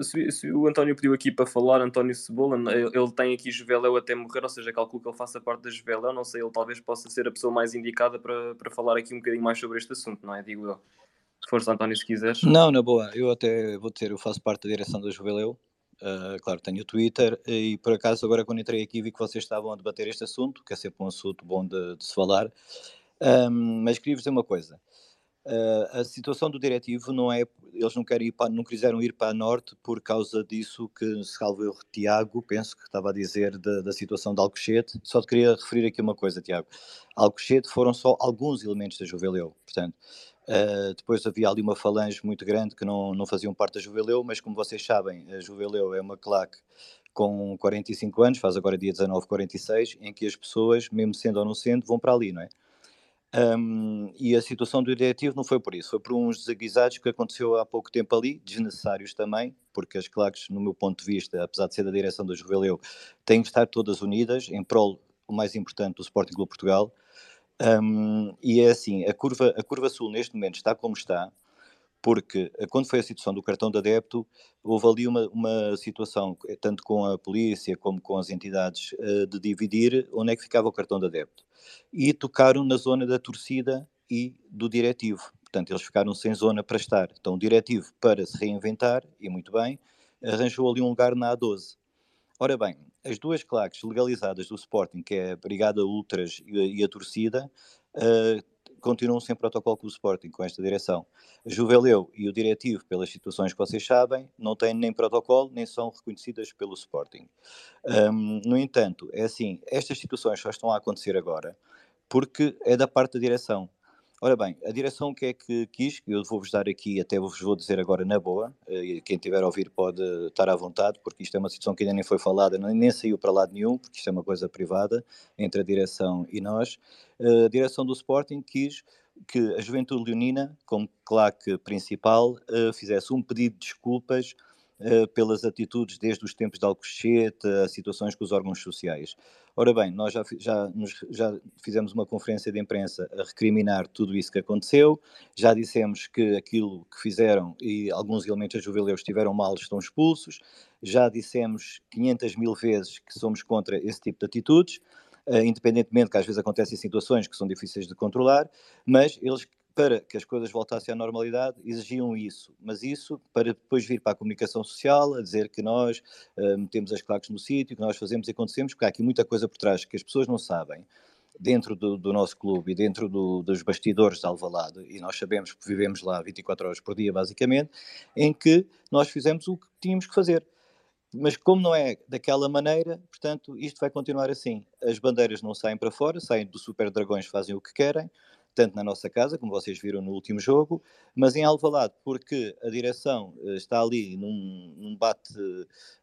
Se, se, o António pediu aqui para falar, António Cebola, ele, tem aqui Juveléu até morrer, ou seja, calculo que ele faça parte da Juveléu, não sei, ele talvez possa ser a pessoa mais indicada para, para falar aqui um bocadinho mais sobre este assunto, não é? Digo eu. Força, António, se quiseres. Não, na boa, eu até vou dizer, eu faço parte da direção da Juveléu, uh, claro, tenho o Twitter, e por acaso agora quando entrei aqui vi que vocês estavam a debater este assunto, que é sempre um assunto bom de, de se falar, um, mas queria-vos dizer uma coisa, Uh, a situação do diretivo não é, eles não querem ir para, não quiseram ir para a norte por causa disso que, salvo eu, Tiago, penso que estava a dizer da, da situação de Alcochete, só te queria referir aqui uma coisa, Tiago, Alcochete foram só alguns elementos da Juveleu, portanto, uh, depois havia ali uma falange muito grande que não, não faziam parte da Juveleu, mas como vocês sabem, a Juveleu é uma claque com 45 anos, faz agora dia 19, 46, em que as pessoas, mesmo sendo ou não sendo, vão para ali, não é? Um, e a situação do diretivo não foi por isso, foi por uns desaguisados que aconteceu há pouco tempo ali, desnecessários também, porque as claques, no meu ponto de vista, apesar de ser da direção do Juveleu, têm que estar todas unidas em prol, o mais importante, do Sporting Clube Portugal. Um, e é assim, a curva, a curva sul neste momento está como está, porque eh, quando foi a situação do cartão de adepto, houve ali uma, uma situação, eh, tanto com a polícia como com as entidades, uh, de dividir onde é que ficava o cartão de adepto. E tocaram na zona da torcida e do diretivo. Portanto, eles ficaram sem zona para estar. Então, o diretivo, para se reinventar, e muito bem, arranjou ali um lugar na A12. Ora bem, as duas claques legalizadas do Sporting, que é a Brigada Ultras e a, e a torcida, uh, continuam sem protocolo com o Sporting, com esta direção. Juveleu e o diretivo, pelas situações que vocês sabem, não têm nem protocolo, nem são reconhecidas pelo Sporting. Um, no entanto, é assim, estas situações só estão a acontecer agora porque é da parte da direção. Ora bem, a direção que é que quis, eu vou-vos dar aqui, até vos vou dizer agora na boa, e quem tiver a ouvir pode estar à vontade, porque isto é uma situação que ainda nem foi falada, nem saiu para lado nenhum, porque isto é uma coisa privada entre a direção e nós. A direção do Sporting quis que a Juventude Leonina, como claque principal, eh, fizesse um pedido de desculpas eh, pelas atitudes desde os tempos de Alcochete, a situações com os órgãos sociais. Ora bem, nós já, já, nos, já fizemos uma conferência de imprensa a recriminar tudo isso que aconteceu, já dissemos que aquilo que fizeram e alguns elementos da Juveleu estiveram mal, estão expulsos, já dissemos 500 mil vezes que somos contra esse tipo de atitudes, uh, independentemente que às vezes acontecem situações que são difíceis de controlar, mas eles para que as coisas voltassem à normalidade, exigiam isso. Mas isso para depois vir para a comunicação social, a dizer que nós uh, metemos as claques no sítio, que nós fazemos e acontecemos, porque há aqui muita coisa por trás que as pessoas não sabem dentro do, do, nosso clube e dentro do, dos bastidores de Alvalade, e nós sabemos que vivemos lá 24 horas por dia, basicamente, em que nós fizemos o que tínhamos que fazer. Mas como não é daquela maneira, portanto, isto vai continuar assim. As bandeiras não saem para fora, saem do Super Dragões, fazem o que querem, tanto na nossa casa, como vocês viram no último jogo, mas em Alvalade, porque a direção eh, está ali num, num bate,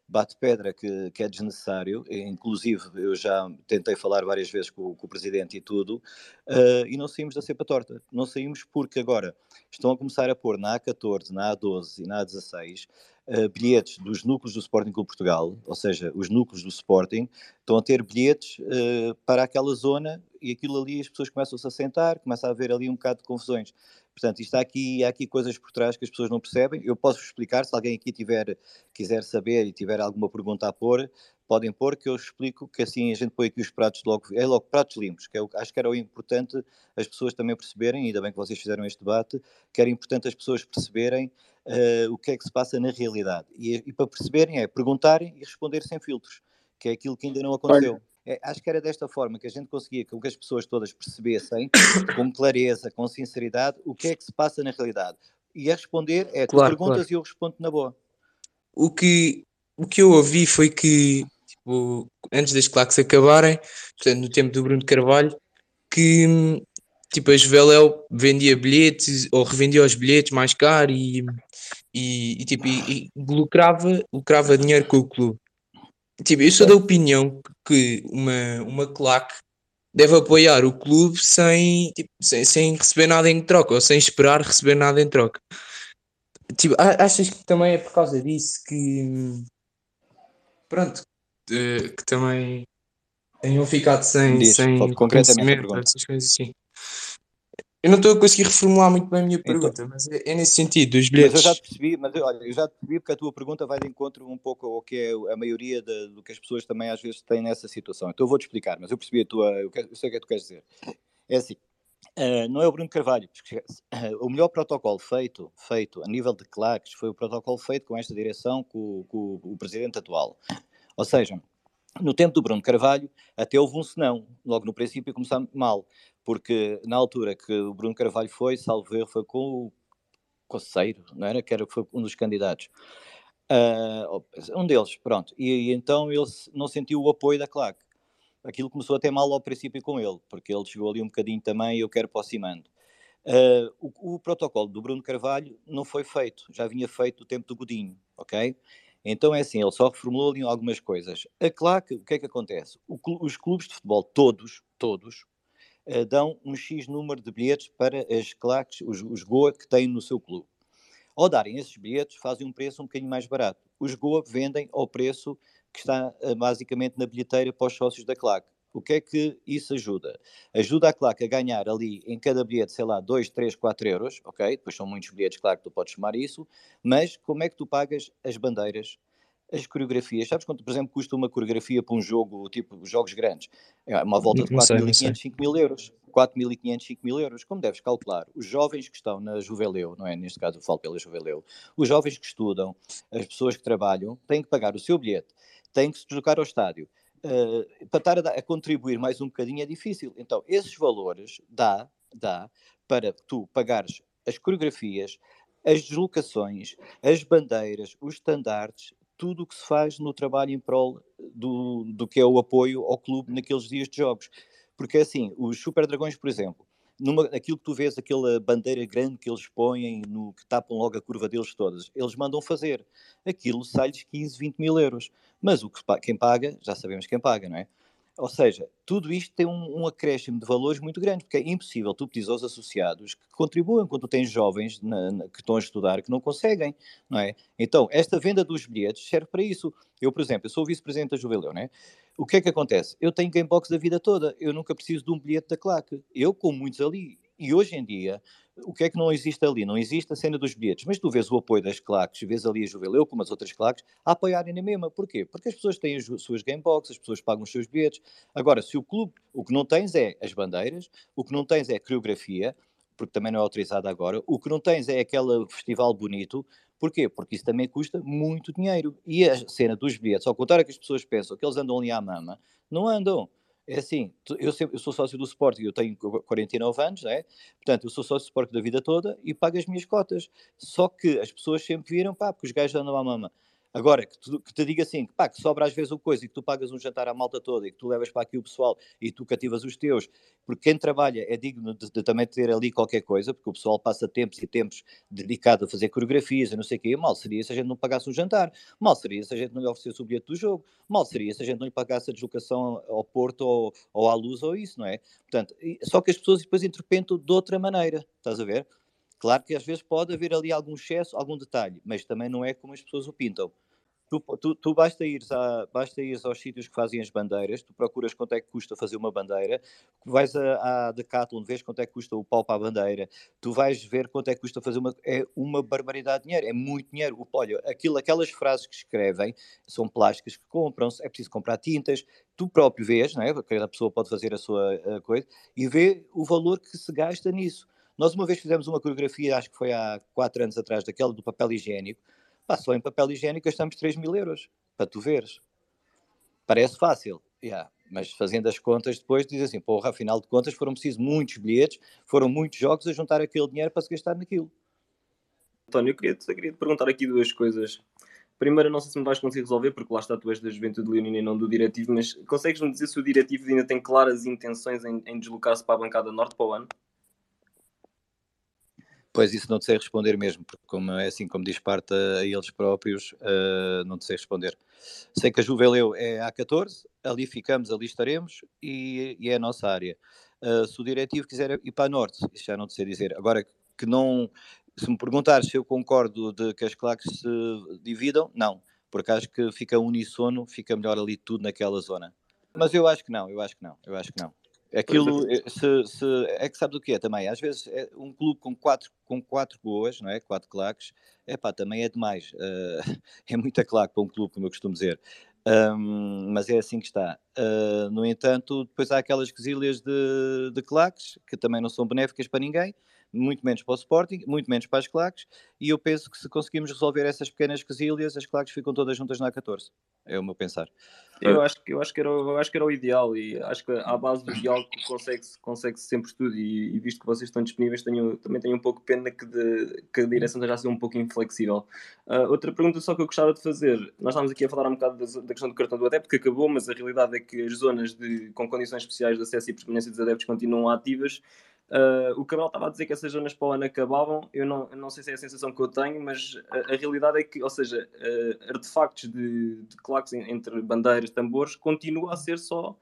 bate pedra que, que, é desnecessário, inclusive eu já tentei falar várias vezes com, com o presidente e tudo, uh, e não saímos da cepa torta. Não saímos porque agora estão a começar a pôr na A14, na A12 e na A16 uh, bilhetes dos núcleos do Sporting Clube Portugal, ou seja, os núcleos do Sporting, estão a ter bilhetes uh, para aquela zona e aquilo ali as pessoas começam-se a sentar, começa a haver ali um bocado de confusões. Portanto, isto há aqui, há aqui coisas por trás que as pessoas não percebem. Eu posso explicar, se alguém aqui tiver, quiser saber e tiver alguma pergunta a pôr, podem pôr, que eu explico que assim a gente põe aqui os pratos logo, é logo pratos limpos, que é acho que era o importante as pessoas também perceberem, ainda bem que vocês fizeram este debate, que era importante as pessoas perceberem uh, o que é que se passa na realidade. E, e, para perceberem é perguntarem e responder sem filtros, que é aquilo que ainda não aconteceu. Olha. É, acho que era desta forma que a gente conseguia que as pessoas todas percebessem, com clareza, com sinceridade, o que é que se passa na realidade. E a responder é, tu claro, perguntas claro. e eu respondo na boa. O que, o que eu ouvi foi que tipo, antes das claques acabarem, portanto, no tempo do Bruno Carvalho, que tipo, a Juveléu vendia bilhetes ou revendia os bilhetes mais caro e, e, e tipo, e, e lucrava, lucrava dinheiro com o clube. Tipo, eu sou da opinião que uma, uma claque deve apoiar o clube sem, tipo, sem, sem receber nada em troca ou sem esperar receber nada em troca. Tipo, achas que também é por causa disso que pronto, que também tenham ficado sem, Diz, sem concretamente essas coisas assim. Eu não estou a conseguir reformular muito bem a minha então pergunta, então, mas é, é, nesse sentido, dos bilhetes. Mas eu já te percebi, mas eu, olha, eu já te percebi porque a tua pergunta vai de encontro um pouco ao que é a maioria de, do que as pessoas também às vezes têm nessa situação. Então eu vou-te explicar, mas eu percebi a tua. Eu, eu sei o que é que tu queres dizer. É assim, Uh, não é o Bruno Carvalho. Uh, o melhor protocolo feito, feito a nível de claques foi o protocolo feito com esta direção, com, com, com, o presidente atual. Ou seja, no tempo do Bruno Carvalho, até houve um senão. Logo no princípio começou mal, porque na altura que o Bruno Carvalho foi, salvo erro, foi com o Conceiro, não era? Que era, foi um dos candidatos. Uh, um deles, pronto. E, e, então ele não sentiu o apoio da claque aquilo começou até mal ao princípio com ele, porque ele chegou ali um bocadinho também e eu quero aproximando. Uh, o, o, protocolo do Bruno Carvalho não foi feito, já vinha feito no tempo do Godinho, ok? Então é assim, ele só reformulou ali algumas coisas. A claque, o que é que acontece? O, os clubes de futebol, todos, todos, uh, dão um X número de bilhetes para as claques, os, os GOA que têm no seu clube. Ao darem esses bilhetes, fazem um preço um bocadinho mais barato. Os GOA vendem ao preço que está uh, basicamente na bilheteira para os sócios da CLAC. O que é que isso ajuda? Ajuda a CLAC a ganhar ali em cada bilhete, sei lá, 2, 3, 4 euros, ok? Depois são muitos bilhetes, claro que tu podes chamar isso, mas como é que tu pagas as bandeiras, as coreografias? Sabes quanto, por exemplo, custa uma coreografia para um jogo, tipo jogos grandes? É uma volta de 4.500, 5 mil euros. 4.500, 5 mil euros. Como deves calcular, os jovens que estão na Juveleu, não é? Neste caso eu falo pela Juveleu, os jovens que estudam, as pessoas que trabalham, têm que pagar o seu bilhete tem que se deslocar ao estádio. Uh, para estar a, a, contribuir mais um bocadinho é difícil. Então, esses valores dá, dá para tu pagares as coreografias, as deslocações, as bandeiras, os estandartes, tudo o que se faz no trabalho em prol do, do que é o apoio ao clube naqueles dias de jogos. Porque assim, os Super Dragões, por exemplo, numa, aquilo que tu vês, aquela bandeira grande que eles põem, no, que tapam logo a curva deles todas, eles mandam fazer. Aquilo sai-lhes 15, 20 mil euros. Mas o que, quem paga, já sabemos quem paga, não é? Ou seja, tudo isto tem um, um, acréscimo de valores muito grande, porque é impossível tu pedir aos associados que contribuam quando tu tens jovens na, na, que estão a estudar que não conseguem, não é? Então, esta venda dos bilhetes serve para isso. Eu, por exemplo, eu sou vice-presidente da Juveleu, não é? O que é que acontece? Eu tenho gamebox da vida toda, eu nunca preciso de um bilhete da claque. Eu, como muitos ali, e hoje em dia, o que é que não existe ali? Não existe a cena dos bilhetes, mas tu vês o apoio das claques, vês ali a Juveleu, como as outras claques, a apoiarem na mesma. Porquê? Porque as pessoas têm as suas gamebox, as pessoas pagam os seus bilhetes. Agora, se o clube, o que não tens é as bandeiras, o que não tens é a coreografia, porque também não é autorizada agora, o que não tens é aquele festival bonito, Porquê? Porque isso também custa muito dinheiro. E a cena dos bilhetes, ao contrário que as pessoas pensam que eles andam ali à mama, não andam. É assim, eu, sempre, eu sou sócio do Sporting, eu tenho 49 anos, né? portanto, eu sou sócio do Sporting da vida toda e pago as minhas cotas. Só que as pessoas sempre viram, pá, porque os gajos andam à mama. Agora, que, tu, que te diga assim, pá, que sobra às vezes o coisa e que tu pagas um jantar à malta toda e que tu levas para aqui o pessoal e tu cativas os teus, porque quem trabalha é digno de, de também ter ali qualquer coisa, porque o pessoal passa tempos e tempos dedicado a fazer coreografias e não sei o quê, mal seria se a gente não pagasse um jantar, mal seria se a gente não lhe oferecesse o bilhete do jogo, mal seria se a gente não lhe pagasse a deslocação ao Porto ou, ou à Luz ou isso, não é? Portanto, só que as pessoas depois interpretam de outra maneira, estás a ver? Claro que às vezes pode haver ali algum excesso, algum detalhe, mas também não é como as pessoas o pintam. Tu, tu, tu basta, ires a, basta ires aos sítios que fazem as bandeiras, tu procuras quanto é que custa fazer uma bandeira, vais a, a Decathlon, vês quanto é que custa o pau para a bandeira, tu vais ver quanto é que custa fazer uma. É uma barbaridade de dinheiro, é muito dinheiro. Olha, aquilo, aquelas frases que escrevem são plásticas que compram-se, é preciso comprar tintas, tu próprio vês, não é? cada pessoa pode fazer a sua a coisa, e vê o valor que se gasta nisso. Nós uma vez fizemos uma coreografia, acho que foi há quatro anos atrás, daquela do papel higiênico, pá, só em papel higiênico gastamos 3 mil euros, para tu veres. Parece fácil, yeah. mas fazendo as contas depois diz assim, porra, afinal de contas foram precisos muitos bilhetes, foram muitos jogos a juntar aquele dinheiro para se gastar naquilo. António, eu queria, te, eu queria te perguntar aqui duas coisas. Primeiro, não sei se me vais conseguir resolver, porque lá está, tu és da Juventude Leonina e não do Diretivo, mas consegues-me dizer se o Diretivo ainda tem claras intenções em, em deslocar-se para a bancada norte para o ano? Pois isso não te sei responder mesmo, porque como é assim como diz parte a, eles próprios, uh, não te sei responder. Sei que a Juveleu é A14, ali ficamos, ali estaremos e, e é a nossa área. Uh, se o diretivo quiser ir para a Norte, isso já não te sei dizer. Agora que não, se me perguntares se eu concordo de que as claques se dividam, não, porque acho que fica unissono, fica melhor ali tudo naquela zona. Mas eu acho que não, eu acho que não, eu acho que não. Aquilo, eh, se, se, é que sabes o que é também. Às vezes é um clube com quatro, com quatro boas, não é? Quatro claques, é pá, também é demais. Uh, é muita claque para um clube, como eu costumo dizer. Um, mas é assim que está. Uh, no entanto, depois há aquelas quesilhas de, de claques que também não são benéficas para ninguém muito menos para o Sporting, muito menos para as claques, e eu penso que se conseguimos resolver essas pequenas quesilhas, as claques ficam todas juntas na 14. É o meu pensar. Eu acho, eu acho, que, era, eu acho que era o ideal e acho que à base do diálogo consegue-se consegue -se sempre tudo e, e, visto que vocês estão disponíveis tenho, também tenho um pouco pena que, de, que a direção esteja a ser um pouco inflexível. Uh, outra pergunta só que eu gostava de fazer, nós estávamos aqui a falar um bocado da, da questão do cartão do adepto que acabou, mas a realidade é que as zonas de, com condições especiais de acesso e permanência dos adeptos continuam ativas Uh, o Cabral estava a dizer que essas zonas para o ano acabavam. Eu não, eu não sei se é a sensação que eu tenho, mas a, a realidade é que, ou seja, uh, artefactos de, de claques entre bandeiras, tambores, continua a ser só.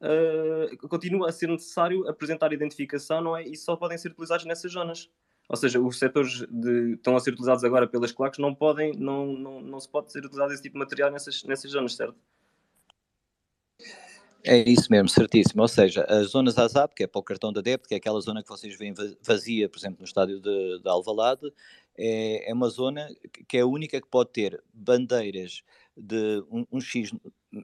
Uh, continua a ser necessário apresentar identificação, não é? E só podem ser utilizados nessas zonas. Ou seja, os setores de, estão a ser utilizados agora pelas claques não podem, não, não, não se pode ser utilizado esse tipo de material nessas, nessas zonas, certo? É isso mesmo, certíssimo. Ou seja, as zonas ASAP, que é para o cartão da débito, que é aquela zona que vocês veem vazia, por exemplo, no estádio de, de Alvalade, é, é uma zona que é a única que pode ter bandeiras de um, um, X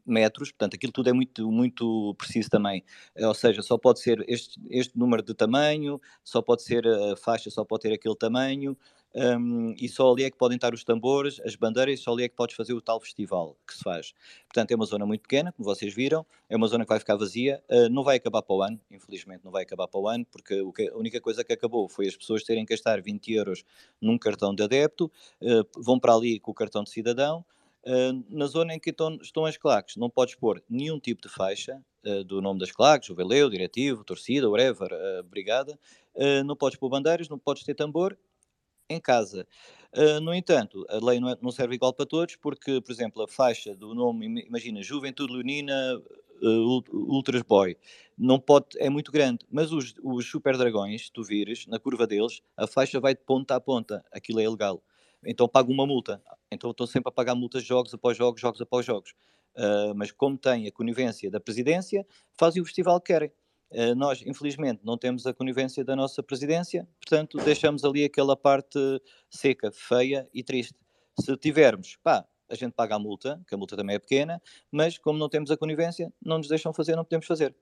metros, portanto, aquilo tudo é muito, muito preciso também. Ou seja, só pode ser este, este número de tamanho, só pode ser a faixa, só pode ter aquele tamanho, um, e só ali é que podem estar os tambores, as bandeiras, só ali é que podes fazer o tal festival que se faz. Portanto, é uma zona muito pequena, como vocês viram, é uma zona que vai ficar vazia, uh, não vai acabar para o ano, infelizmente não vai acabar para o ano, porque o que, a única coisa que acabou foi as pessoas terem que gastar 20 euros num cartão de adepto, uh, vão para ali com o cartão de cidadão, Uh, na zona em que estão, estão, as claques, não podes pôr nenhum tipo de faixa uh, do nome das claques, o veleu, diretivo, torcida, whatever, uh, brigada, não podes pôr bandeiras, não podes ter tambor em casa. Uh, no entanto, a lei não, é, não, serve igual para todos, porque, por exemplo, a faixa do nome, imagina, Juventude Leonina uh, Ultras Boy, não pode, é muito grande, mas os, os Super Dragões, tu vires, na curva deles, a faixa vai de ponta a ponta, aquilo é ilegal. Então pago uma multa. Então estou sempre a pagar multas jogos após jogos, jogos após jogos. Uh, mas como tem a conivência da presidência, fazem o festival que querem. Eh, nós, infelizmente, não temos a conivência da nossa presidência, portanto, deixamos ali aquela parte seca, feia e triste. Se tivermos, pá, a gente paga a multa, que a multa também é pequena, mas como não temos a conivência, não nos deixam fazer, não podemos fazer.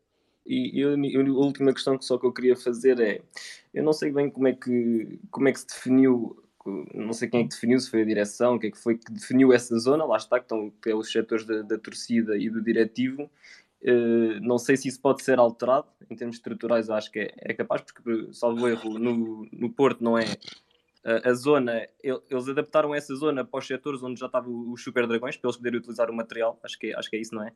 E, e, a última questão que só que eu queria fazer é, eu não sei bem como é que, como é que se definiu, não sei quem é que definiu, se foi a direção, quem é que foi que definiu essa zona, lá está, que, estão, que é os setores da, da torcida e do diretivo, não sei se isso pode ser alterado em termos estruturais, acho que é, é capaz, porque, salvo erro, no, no Porto não é a, a zona, eles adaptaram essa zona para os setores onde já estavam os Super Dragões, para eles poderem utilizar o material, acho que, é, acho que é isso, não é?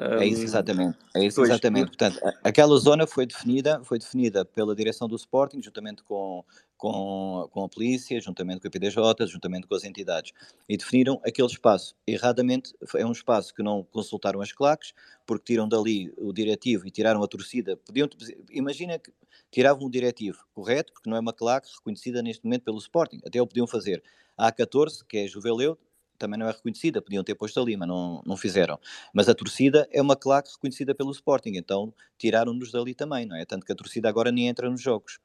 É isso exatamente, é isso pois, exatamente. Portanto, aquela zona foi definida, foi definida pela direção do Sporting, juntamente com, com, com a polícia, juntamente com a PDJ, juntamente com as entidades, e definiram aquele espaço. Erradamente, é um espaço que não consultaram as claques, porque tiram dali o diretivo e tiraram a torcida. Podiam, imagina que tiravam o diretivo, correto? Porque não é uma claque reconhecida neste momento pelo Sporting, até o podiam fazer. A A14, que é Juveleu, também não é reconhecida, podiam ter posto ali, mas não, não fizeram. Mas a torcida é uma claque reconhecida pelo Sporting, então tiraram-nos dali também, não é? Tanto que a torcida agora nem entra nos jogos,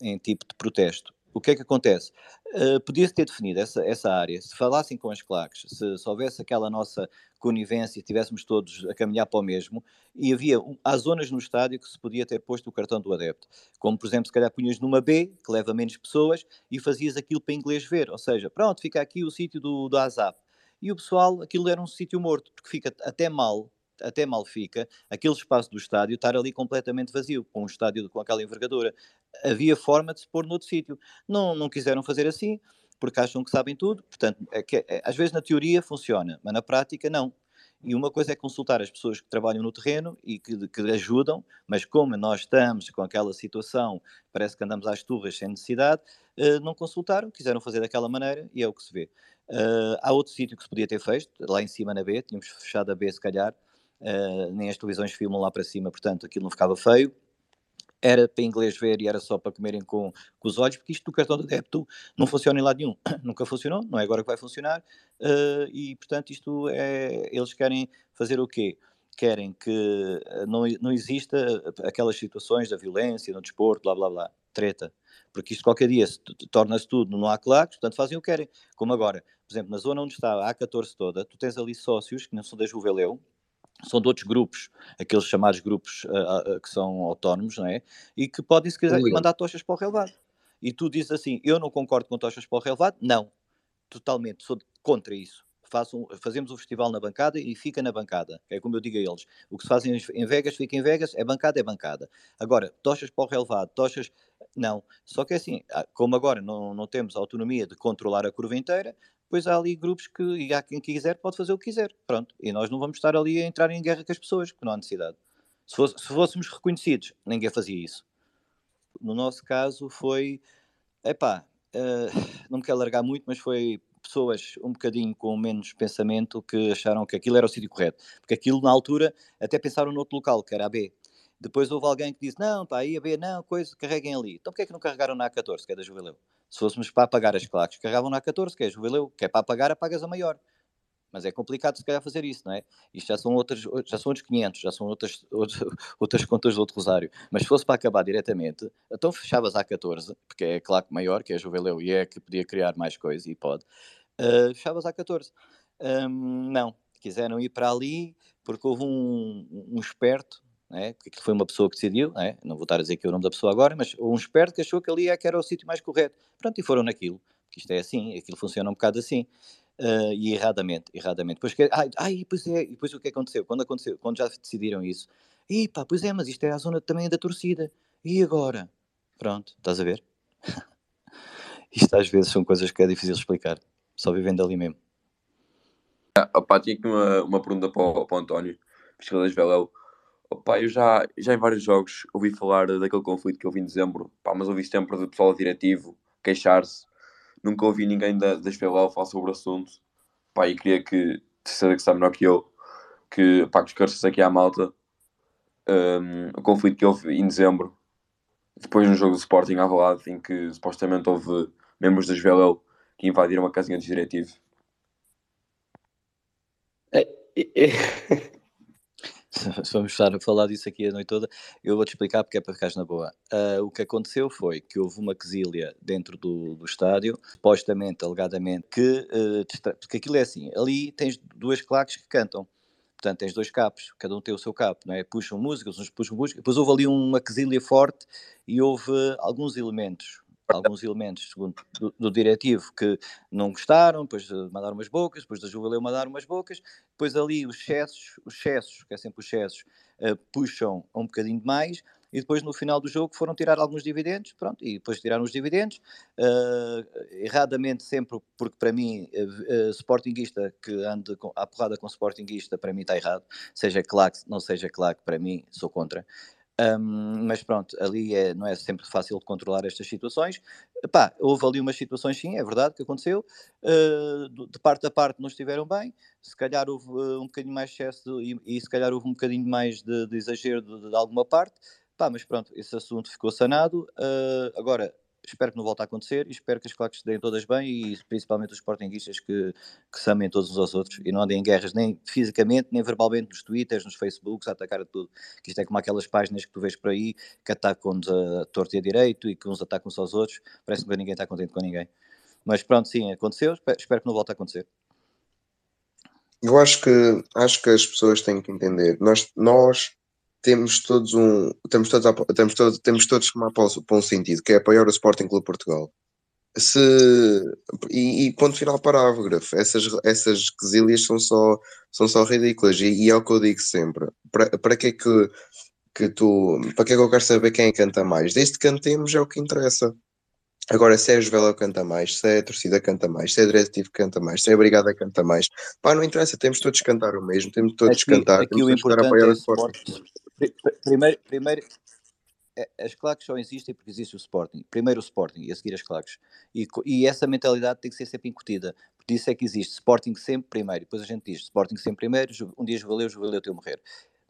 em tipo de protesto. O que é que acontece? Uh, Podia-se ter definido essa, essa área, se falassem com as claques, se, se houvesse aquela nossa conivência, estivéssemos todos a caminhar para o mesmo, e havia, há zonas no estádio que se podia ter posto o cartão do adepto, como por exemplo, se calhar punhas numa B, que leva menos pessoas, e fazias aquilo para inglês ver, ou seja, pronto, fica aqui o sítio do, do ASAP, e o pessoal, aquilo era um sítio morto, porque fica até mal, até mal fica aquele espaço do estádio estar ali completamente vazio, com um estádio com aquela envergadura. Havia forma de se pôr noutro sítio. Não, não quiseram fazer assim, porque acham que sabem tudo. Portanto, é que, é, às vezes na teoria funciona, mas na prática não. E uma coisa é consultar as pessoas que trabalham no terreno e que, que ajudam, mas como nós estamos com aquela situação, parece que andamos às turras sem necessidade, uh, não consultaram, quiseram fazer daquela maneira e é o que se vê. Uh, há outro sítio que se podia ter feito, lá em cima na B, tínhamos fechado a B se calhar, uh, nem as televisões filmam lá para cima, portanto aquilo não ficava feio. Era para inglês ver e era só para comerem com, com os olhos, porque isto do cartão de débito não funciona em lado nenhum. Nunca funcionou, não é agora que vai funcionar, uh, e portanto isto é. Eles querem fazer o quê? querem que eh, não, não exista aquelas situações da violência no desporto, blá blá blá, treta. Porque isto qualquer dia torna-se tudo, não há claques, portanto fazem o que querem. Como agora, por exemplo, na zona onde está a A14 toda, tu tens ali sócios que não são da Juveleu, são de outros grupos, aqueles chamados grupos uh, uh, que são autónomos, não é? E que podem, se quiser, mandar tochas para o relevado. E tu dizes assim, eu não concordo com tochas para o relevado? Não, totalmente, sou contra isso. Façam, fazemos o festival na bancada e fica na bancada. É como eu digo a eles. O que se faz em Vegas fica em Vegas, é bancada, é bancada. Agora, tochas para o relevado, tochas. Não. Só que é assim, ah, como agora não, não temos a autonomia de controlar a curva inteira, pois há ali grupos que, e há quem quiser, pode fazer o que quiser. Pronto. E nós não vamos estar ali a entrar em guerra com as pessoas, porque não há necessidade. Se, fosse, se fôssemos reconhecidos, ninguém fazia isso. No nosso caso foi, epá, uh, não me quero largar muito, mas foi pessoas um bocadinho com menos pensamento que acharam que aquilo era o sítio correto. Porque aquilo, na altura, até pensaram noutro local, que era a B. Depois houve alguém que disse, não, pá, aí a B, não, coisa, carreguem ali. Então porquê é que não carregaram na A14, que é da Jubileu? Se fôssemos para apagar as claques, carregavam na A14, que é Jubileu, que é para apagar, apagas a maior. Mas é complicado se calhar fazer isso, não é? Isto já são outros, já são outros 500, já são outras, outras, outras contas do outro rosário. Mas se fosse para acabar diretamente, então fechavas a 14, porque é a claque maior, que é a Juveleu, e é que podia criar mais coisa, e pode. Uh, fechavas a 14. Um, não, quiseram ir para ali, porque houve um, um esperto, é? que foi uma pessoa que decidiu, é? não vou estar a dizer que é o nome da pessoa agora, mas um esperto que achou que ali é que era o sítio mais correto. Pronto, e foram naquilo, isto é assim, aquilo funciona um bocado assim. Uh, e erradamente, erradamente. Depois, que, ai, ai, pois é, depois o que aconteceu? Quando aconteceu, quando já decidiram isso, e pá, pois é, mas isto é a zona também da torcida, e agora? Pronto, estás a ver? isto às vezes são coisas que é difícil explicar, só vivendo ali mesmo. Ah, opa, tinha aqui uma, uma pergunta para o, para o António, Pesquisadores Veléu. Opa, eu já, já em vários jogos ouvi falar daquele conflito que houve em dezembro, mas ouvi sempre do pessoal diretivo queixar-se nunca ouvi ninguém da, da SPLL falar sobre o assunto. Pá, e queria que, terceira que está melhor que eu, que, pá, que esclarecesse aqui à malta um, o conflito que houve em dezembro, depois no jogo do Sporting à Valade, em que supostamente houve membros da SPLL que invadiram a casinha dos diretivos. É, é, se vamos estar a falar disso aqui a noite toda, eu vou-te explicar porque é para ficares na boa. Uh, o que aconteceu foi que houve uma quesilha dentro do, do estádio, supostamente, alegadamente, que, uh, porque aquilo é assim, ali tens duas claques que cantam, portanto tens dois capos, cada um tem o seu capo, não é? Puxam músicas, uns puxam música, depois houve ali uma quesilha forte e houve alguns elementos, alguns elementos, segundo do, do, diretivo, que não gostaram, depois mandaram umas bocas, depois da Jubileu mandaram umas bocas, depois ali os excessos, os excessos, que é sempre os excessos, uh, puxam um bocadinho mais, e depois no final do jogo foram tirar alguns dividendos, pronto, e depois tiraram os dividendos, uh, erradamente sempre, porque para mim, uh, Sportingista que com, à porrada com Sportingista, para mim está errado, seja claque, não seja claque, para mim sou contra. Um, mas pronto, ali é, não é sempre fácil de controlar estas situações. Epá, houve ali umas situações, sim, é verdade que aconteceu. Uh, de parte a parte não estiveram bem. Se calhar houve uh, um bocadinho mais excesso e, e, se calhar houve um bocadinho mais de, de exagero de, de, alguma parte. Pá, mas pronto, esse assunto ficou sanado. Uh, agora, espero que não volte a acontecer e espero que as claques se deem todas bem e principalmente os sportinguistas que, que amem todos uns aos outros e não andem em guerras nem fisicamente, nem verbalmente nos twitters, nos facebooks, a atacar a tudo. Que isto é como aquelas páginas que tu vês por aí que atacam-nos a torto e a direito e que uns atacam uns aos outros. Parece que ninguém está contente com ninguém. Mas pronto, sim, aconteceu. Espero que não volte a acontecer. Eu acho que acho que as pessoas têm que entender. Nós, nós temos todos um temos todos, temos todos, temos todos que tomar para um sentido, que é apoiar o Sporting Clube Portugal. Se, e, e ponto final parágrafo, essas, essas quesilhas são só, são só ridículas, e, e é o que eu digo sempre. Para, para que é que, que tu, para que é que eu quero saber quem canta mais? Desde que cantemos é o que interessa. Agora, se é a Jovela canta mais, se é a torcida canta mais, se é a diretivo canta mais, se é a brigada canta mais, pá, não interessa, temos todos cantar o mesmo, temos todos que cantar, aqui temos todos que apoiar é o Sporting. Primeiro, primeiro é, as claques só existem porque existe o Sporting. Primeiro o Sporting e a seguir as claques. E, e essa mentalidade tem que ser sempre incutida. Por isso é que existe Sporting sempre primeiro. Depois a gente diz Sporting sempre primeiro, um dia Jubileu, Jubileu teu morrer.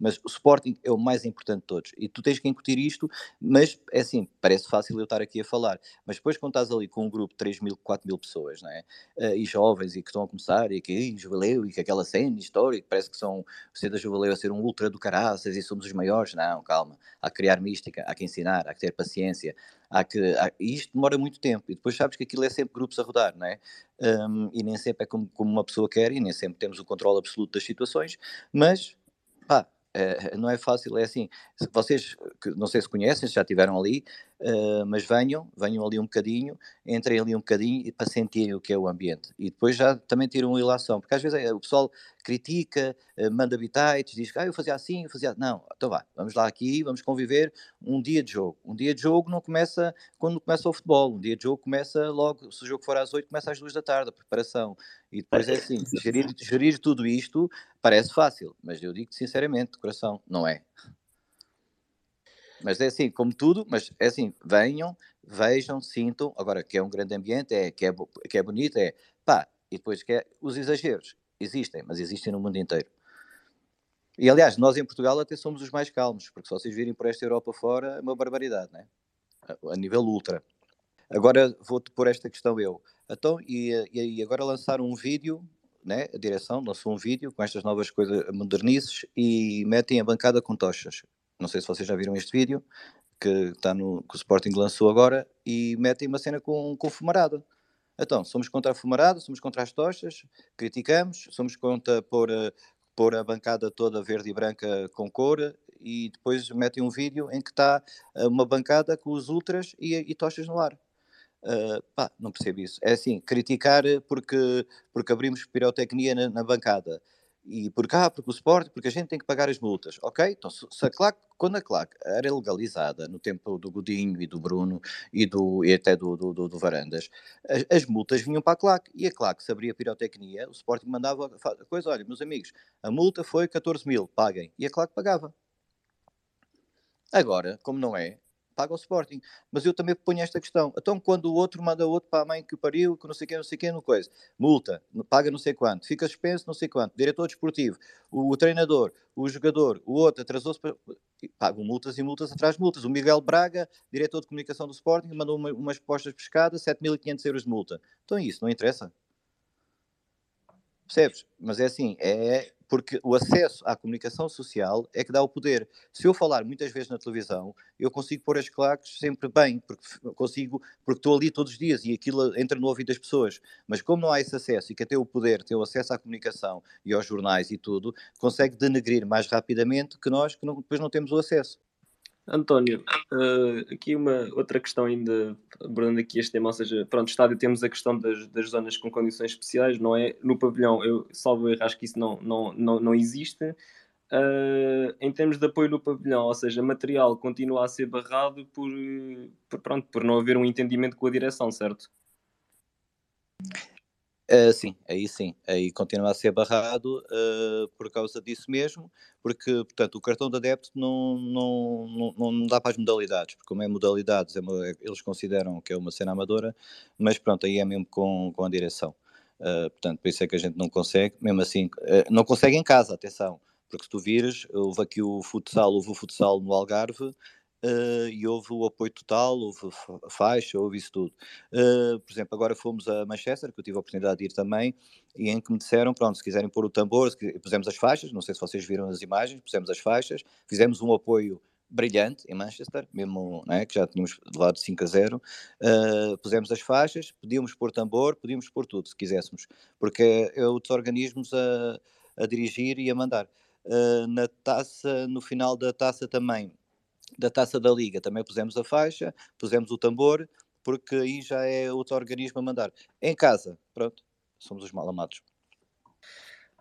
Mas o Sporting é o mais importante de todos. E tu tens que incutir isto, mas é assim, parece fácil eu estar aqui a falar, mas depois quando estás ali com um grupo de 3 mil, 4 mil pessoas, não é? Uh, e jovens, e que estão a começar, e que Jubileu, e que aquela cena histórica, parece que são, o da Jubileu a ser um ultra do caraças e somos os maiores. Não, calma. Há que criar mística, há que ensinar, há que ter paciência, há que... Há, e isto demora muito tempo, e depois sabes que aquilo é sempre grupos a rodar, não é? Um, e nem sempre é como, como uma pessoa quer, e nem sempre temos o controle absoluto das situações, mas pá, não é fácil, é assim, vocês, não sei se conhecem, se já estiveram ali, uh, mas venham, venham ali um bocadinho, entrem ali um bocadinho para sentirem o que é o ambiente. E depois já também tiram uma ilação, porque às vezes é, o pessoal critica, uh, manda habitats, diz que ah, eu fazia assim, eu fazia... Não, então vá, vamos lá aqui, vamos conviver um dia de jogo. Um dia de jogo não começa quando começa o futebol, um dia de jogo começa logo, se o jogo for às 8, começa às 2 da tarde, a preparação. E depois é assim, gerir, gerir tudo isto parece fácil, mas eu digo sinceramente, de coração, não é. Mas é assim, como tudo, mas é assim, venham, vejam, sintam, agora que é um grande ambiente, é, que, é, que é bonito, é pá, e depois que é, os exageros, existem, mas existem no mundo inteiro. E aliás, nós em Portugal até somos os mais calmos, porque se vocês virem por esta Europa fora, é uma barbaridade, né? a, a nível ultra. Agora vou-te pôr esta questão eu. Então, e, e agora lançaram um vídeo, né? a direção lançou um vídeo com estas novas coisas modernices e metem a bancada com tochas. Não sei se vocês já viram este vídeo que está no que o Sporting lançou agora e metem uma cena com, com fumarada. Então, somos contra a fumarada, somos contra as tochas, criticamos, somos contra pôr, pôr a bancada toda verde e branca com cor e depois metem um vídeo em que está uma bancada com os ultras e, e tochas no ar. Uh, pá, não percebo isso. É assim, criticar porque, porque abrimos pirotecnia na, na bancada e por cá, porque o Sport, porque a gente tem que pagar as multas, ok? Então, se a claque, quando a claque era legalizada no tempo do Godinho e do Bruno e, do, e até do, do, do, do Varandas, as, as, multas vinham para a claque e a claque se abria pirotecnia, o Sport mandava a coisa, olha, meus amigos, a multa foi 14 mil, paguem, e a claque pagava. Agora, como não é, paga o Sporting. Mas eu também ponho esta questão. Então, quando o outro manda o outro para a mãe que o pariu, que não sei o que, não sei o que, não coisa, multa, paga não sei quanto, fica suspenso não sei quanto, diretor desportivo, o, o treinador, o jogador, o outro atrasou-se para... Pagam multas e multas atrás de multas. O Miguel Braga, diretor de comunicação do Sporting, mandou uma, umas postas pescadas, 7.500 euros de multa. Então isso não interessa. Percebes? Mas é assim, é porque o acesso à comunicação social é que dá o poder. Se eu falar muitas vezes na televisão, eu consigo pôr as claques sempre bem, porque consigo, porque estou ali todos os dias e aquilo entra no ouvido das pessoas. Mas como não há esse acesso e quem tem o poder, tem o acesso à comunicação e aos jornais e tudo, consegue denegrir mais rapidamente que nós que não, depois não temos o acesso. António, uh, aqui uma outra questão ainda, abordando aqui este tema, ou seja, pronto, estádio temos a questão das, das zonas com condições especiais, não é? No pavilhão, eu salvo erro, acho que isso não, não, não, não existe. Uh, em termos de apoio no pavilhão, ou seja, material continua a ser barrado por, por, pronto, por não haver um entendimento com a direção, certo? Uh, sim, aí sim, aí continua a ser barrado uh, por causa disso mesmo, porque, portanto, o cartão de adepto não, não, não, não dá para as modalidades, porque como é modalidades, é uma, eles consideram que é uma cena amadora, mas pronto, aí é mesmo com, com a direção. Uh, portanto, por isso é que a gente não consegue, mesmo assim, não consegue em casa, atenção, porque se tu vires, houve aqui o futsal, houve o futsal no Algarve, uh, e houve o apoio total, houve faixa, houve isso tudo. Uh, por exemplo, agora fomos a Manchester, que eu tive a oportunidade de ir também, e em que me disseram, pronto, se quiserem pôr o tambor, pusemos as faixas, não sei se vocês viram as imagens, pusemos as faixas, fizemos um apoio brilhante em Manchester, mesmo né, que já tínhamos levado 5 a 0, uh, pusemos as faixas, podíamos pôr tambor, podíamos pôr tudo, se quiséssemos, porque é outros organismos a, a dirigir e a mandar. Uh, na taça, no final da taça também, da taça da liga também pusemos a faixa, pusemos o tambor, porque aí já é outro organismo a mandar. Em casa, pronto, somos os mal amados.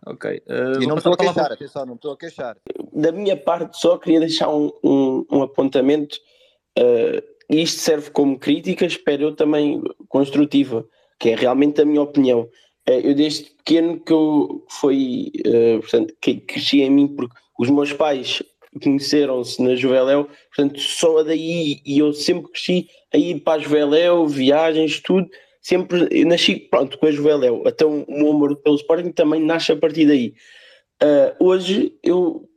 Ok. Uh, e não estou a queixar, para... atenção, não estou a queixar. Da minha parte, só queria deixar um, um, um apontamento. Uh, isto serve como crítica, espero eu também construtiva, que é realmente a minha opinião. Uh, eu desde pequeno que eu foi, uh, portanto, que cresci em mim porque os meus pais conheceram-se na Juveléu, portanto, só daí, e eu sempre cresci a ir para a Juveléu, viagens, tudo, sempre, nasci, pronto, com a Juveléu, até o meu amor pelo Sporting também nasce a partir daí. Uh, hoje, eu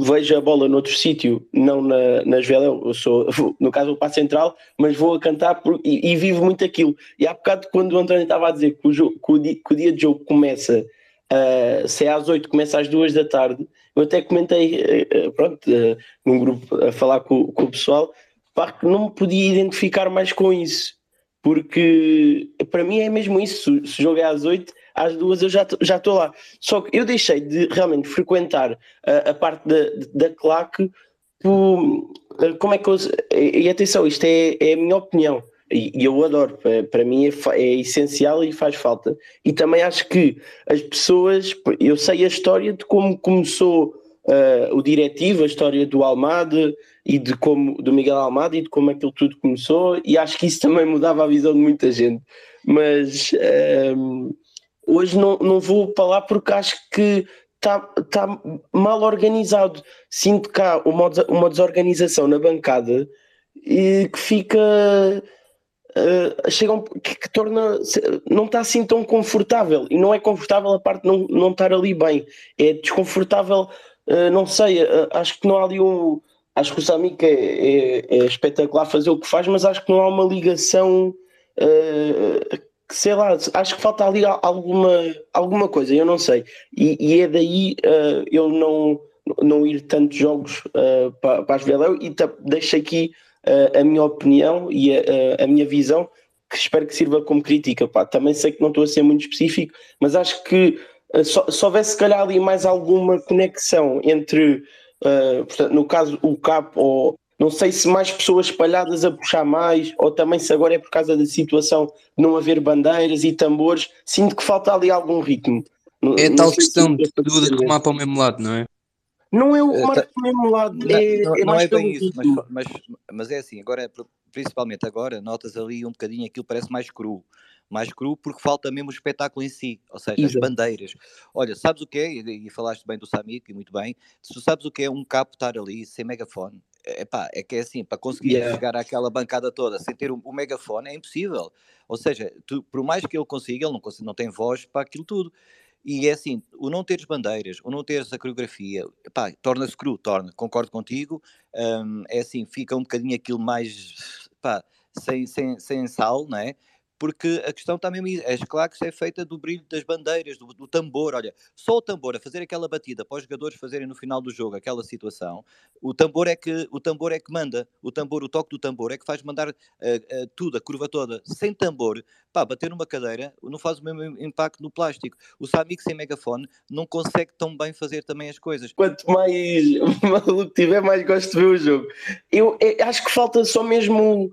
vejo a bola noutro sítio, não na, na Veléu, eu sou, no caso, o passo central, mas vou a cantar por, e, e, vivo muito aquilo. E há bocado, quando o António estava a dizer que o, jogo, que o, dia, que o dia de jogo começa, uh, se é às 8, começa às 2 da tarde, eu até comentei, uh, pronto, uh, num grupo a falar com, com o pessoal, pá, que não me podia identificar mais com isso, porque para mim é mesmo isso. Se o jogo é às 8 às duas eu já já estou lá. Só que eu deixei de realmente frequentar a, a parte da, da claque por, eh, como é que eu, e atenção, isto é, é a minha opinião e, e eu adoro, para, para mim é, é, essencial e faz falta. E também acho que as pessoas, eu sei a história de como começou uh, o diretivo, a história do Almada e de como do Miguel Almada e de como aquilo tudo começou, e acho que isso também mudava a visão de muita gente. Mas uh, hoje não, não vou para lá porque acho que está tá mal organizado. Sinto cá uma, uma desorganização na bancada e que fica. Uh, chega um, que, que, torna não está assim tão confortável. E não é confortável a parte de não, não estar ali bem. É desconfortável uh, não sei uh, acho que não há ali um acho que o Sami é, é, é, espetacular fazer o que faz mas acho que não há uma ligação sei lá, acho que falta ali alguma, alguma coisa, eu não sei. E, e é daí uh, eu não, não ir tantos jogos uh, para, para as Veléu e deixo aqui uh, a minha opinião e a, a, minha visão, que espero que sirva como crítica. Pá. Também sei que não estou a ser muito específico, mas acho que uh, só, se houvesse se calhar ali mais alguma conexão entre, portanto, no caso, o CAP ou não sei se mais pessoas espalhadas a puxar mais, ou também se agora é por causa da situação de não haver bandeiras e tambores. Sinto que falta ali algum ritmo. É não tal questão de tudo remar para o mesmo lado, não é? Não é o remar para o mesmo lado, não, é, não, é não é bem isso, mas, mas, mas, é assim, agora, principalmente agora, notas ali um bocadinho aquilo parece mais cru. Mais cru porque falta mesmo o espetáculo em si, ou seja, Exato. as bandeiras. Olha, sabes o que é? E, e falaste bem do Samik, e muito bem. Se tu sabes o que é um capo estar ali sem megafone, epá, é que é assim, para conseguir yeah. chegar àquela bancada toda sem ter o, o megafone é impossível. Ou seja, tu, por mais que ele consiga, ele não, consiga, não tem voz para aquilo tudo. E é assim, o não teres bandeiras, o não teres a coreografia, torna-se cru, torna, concordo contigo, hum, é assim, fica um bocadinho aquilo mais, pá, sem, sem, sem sal, não é? Porque a questão está mesmo. As claques é feita do brilho das bandeiras, do, do, tambor. Olha, só o tambor a fazer aquela batida para os jogadores fazerem no final do jogo aquela situação, o tambor é que, o tambor é que manda. O tambor, o toque do tambor é que faz mandar uh, uh, tudo, a curva toda. Sem tambor, pá, bater numa cadeira não faz o mesmo impacto no plástico. O Samik sem megafone não consegue tão bem fazer também as coisas. Quanto mais maluco tiver, mais gosto de ver o jogo. Eu, eu acho que falta só mesmo uh,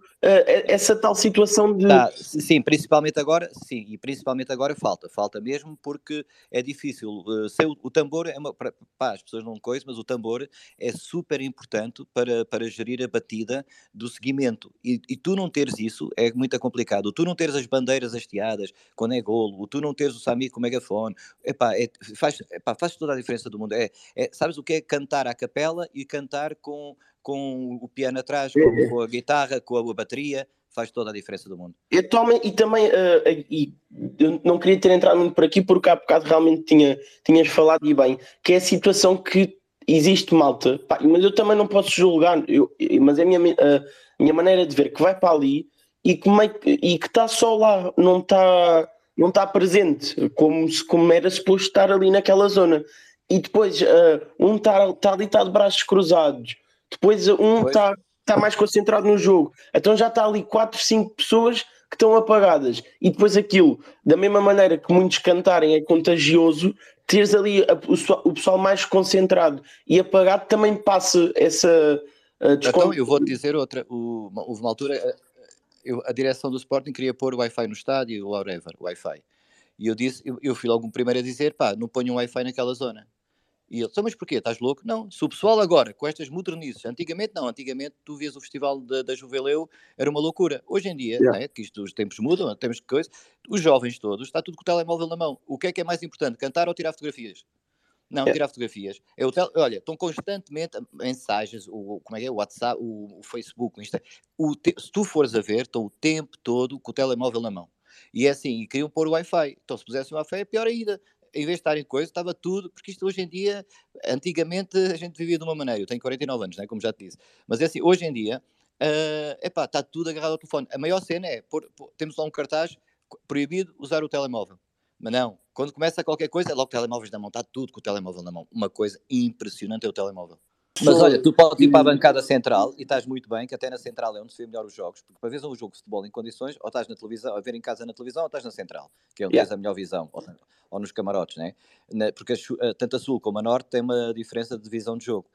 essa tal situação de. Tá, sim, principalmente agora, sim, e principalmente agora falta, falta mesmo porque é difícil. Uh, o, o, tambor é uma. Para, as pessoas não coisam, mas o tambor é super importante para, para gerir a batida do seguimento. E, e tu não teres isso é muito complicado. Tu não teres as bandeiras hasteadas quando é golo, tu não teres o Sami com o megafone, epá, é, faz, epá, faz toda a diferença do mundo. É, é, sabes o que é cantar à capela e cantar com com o piano atrás, com, é, é. com a guitarra, com a bateria, faz toda a diferença do mundo. Eu tomo, e também, uh, e eu não queria ter entrado muito por aqui porque há bocado realmente tinha, tinhas falado e bem, que é a situação que existe malta, pá, mas eu também não posso julgar, eu, mas é a minha, a minha maneira de ver que vai para ali e que, e que está só lá, não está não está presente, como, como era suposto estar ali naquela zona. E depois uh, um está tá ali, está de braços cruzados, depois um está tá mais concentrado no jogo. Então já está ali 4, 5 pessoas que estão apagadas. E depois aquilo, da mesma maneira que muitos cantarem é contagioso, teres ali a, o, o, pessoal mais concentrado e apagado também passa essa. Uh, então eu vou-te dizer outra. O, houve uma altura, eh, eu, a direção do Sporting queria pôr o Wi-Fi no estádio, o whatever, Wi-Fi. E eu disse, eu, eu fui logo o primeiro a dizer, pá, não ponham um Wi-Fi naquela zona. E ele, mas porquê? Estás louco? Não, se o pessoal agora, com estas modernices, antigamente não, antigamente tu vias o festival da, da Juveleu, era uma loucura. Hoje em dia, yeah. né, que isto, os tempos mudam, temos que coisa, os jovens todos, está tudo com o telemóvel na mão. O que é que é mais importante, cantar ou tirar fotografias? Não, tirar fotografias. É o tel... Olha, estão constantemente mensagens, o, como é que é? O WhatsApp, o, o Facebook, o Insta. O te... Se tu fores a ver, estão o tempo todo com o telemóvel na mão. E é assim, e queriam pôr o Wi-Fi. Então, se pusessem o Wi-Fi, é pior ainda em vez de estarem coisa, estava tudo, porque isto hoje em dia, antigamente a gente vivia de uma maneira, eu tenho 49 anos, né, como já te disse, mas é assim, hoje em dia, uh, epá, está tudo agarrado ao telefone. A maior cena é, por, por, temos lá um cartaz, proibido usar o telemóvel. Mas não, quando começa qualquer coisa, é logo telemóveis na mão, está tudo com o telemóvel na mão. Uma coisa impressionante é o telemóvel. Mas olha, tu podes ir para a bancada central e estás muito bem, que até na central é onde se vê melhor os jogos, porque para ver um jogo de futebol em condições, ou estás na televisão, a ver em casa na televisão, ou estás na central, que é onde yeah. tens a melhor visão, ou, ou nos camarotes, né? Porque a, tanto a sul como a norte tem uma diferença de visão de jogo.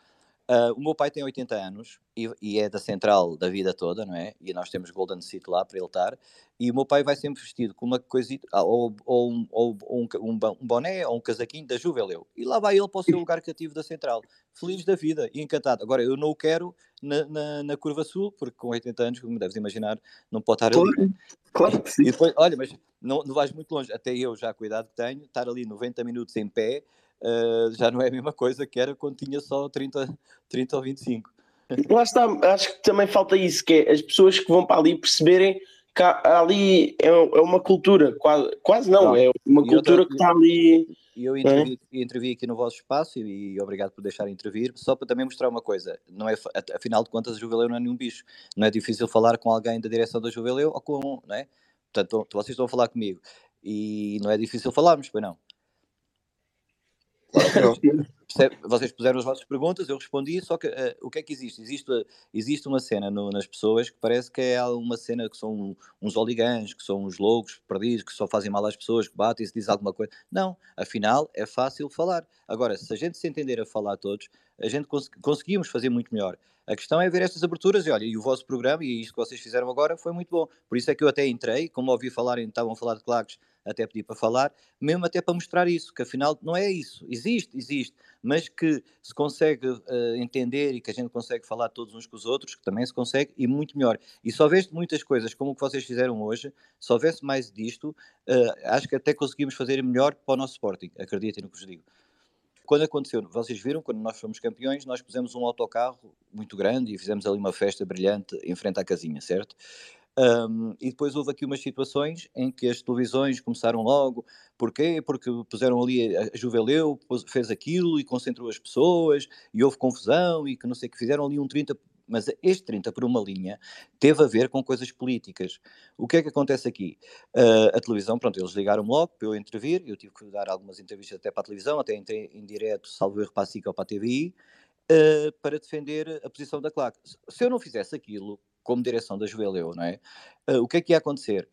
Uh, o meu pai tem 80 anos e, e, é da central da vida toda, não é? E nós temos Golden City lá para ele estar. E o meu pai vai sempre vestido com uma coisita, ah, ou, ou, um, ou um, um, boné ou um casaquinho da Juveleu. E lá vai ele para o seu lugar cativo da central. Feliz da vida e encantado. Agora, eu não o quero na, na, na, curva sul, porque com 80 anos, como deves imaginar, não pode estar claro, ali. Claro que sim. E depois, olha, mas não, não vais muito longe. Até eu, já cuidado que tenho, estar ali 90 minutos em pé uh, já não é a mesma coisa que era quando tinha só 30, 30 ou 25. Lá está, acho que também falta isso, que é as pessoas que vão para ali perceberem que ali é, é uma cultura, quase, quase não, não, é uma cultura que está ali. E eu intervi, é? intervi, aqui no vosso espaço e, e, obrigado por deixar intervir, só para também mostrar uma coisa, não é, afinal de contas a Juveleu não é nenhum bicho, não é difícil falar com alguém da direção da Juveleu ou com, não é? Portanto, vocês estão a falar comigo e não é difícil falarmos, pois não? Vocês puseram as vossas perguntas, eu respondi, só que uh, o que é que existe? Existe, existe uma cena no, nas pessoas que parece que é uma cena que são uns oligãs, que são uns loucos perdidos, que só fazem mal às pessoas, que batem e se diz alguma coisa. Não, afinal é fácil falar. Agora, se a gente se entender a falar todos, a gente cons conseguimos fazer muito melhor. A questão é ver estas aberturas e olha, e o vosso programa e isto que vocês fizeram agora foi muito bom. Por isso é que eu até entrei, como ouvi falarem, estavam a falar de claques, até pedi para falar, mesmo até para mostrar isso, que afinal não é isso, existe, existe, mas que se consegue uh, entender e que a gente consegue falar todos uns com os outros, que também se consegue, e muito melhor. E se houvesse muitas coisas como o que vocês fizeram hoje, se houvesse mais disto, uh, acho que até conseguimos fazer melhor para o nosso Sporting, acreditem no que vos digo. Quando aconteceu, vocês viram, quando nós fomos campeões, nós pusemos um autocarro muito grande e fizemos ali uma festa brilhante em frente à casinha, certo? Um, e depois houve aqui umas situações em que as televisões começaram logo, porquê? Porque puseram ali a Juveleu, fez aquilo e concentrou as pessoas e houve confusão e que não sei o que fizeram ali um 30, mas este 30 por uma linha teve a ver com coisas políticas. O que é que acontece aqui? Uh, a televisão, pronto, eles ligaram-me logo para eu intervir, eu tive que dar algumas entrevistas até para a televisão, até entrei em direto, salvo erro para a SICA ou para a TVI, uh, para defender a posição da claque. Se eu não fizesse aquilo, como direção da Juveleu, não é? Uh, o que é que ia acontecer?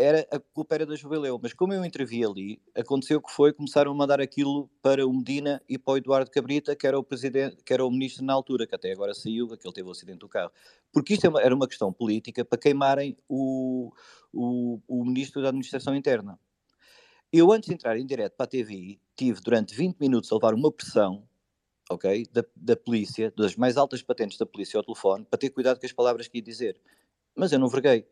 Era, a culpa era da Juveleu, mas como eu intervi ali, aconteceu que foi, começaram a mandar aquilo para o Medina e para o Eduardo Cabrita, que era o presidente, que era o ministro na altura, que até agora saiu, aquele teve o acidente do carro. Porque isto é era uma questão política para queimarem o, o, o ministro da Administração Interna. Eu, antes de entrar em direto para a TVI, tive durante 20 minutos a levar uma pressão ok, da, da polícia, das mais altas patentes da polícia ao telefone, para ter cuidado com as palavras que ia dizer. Mas eu não verguei,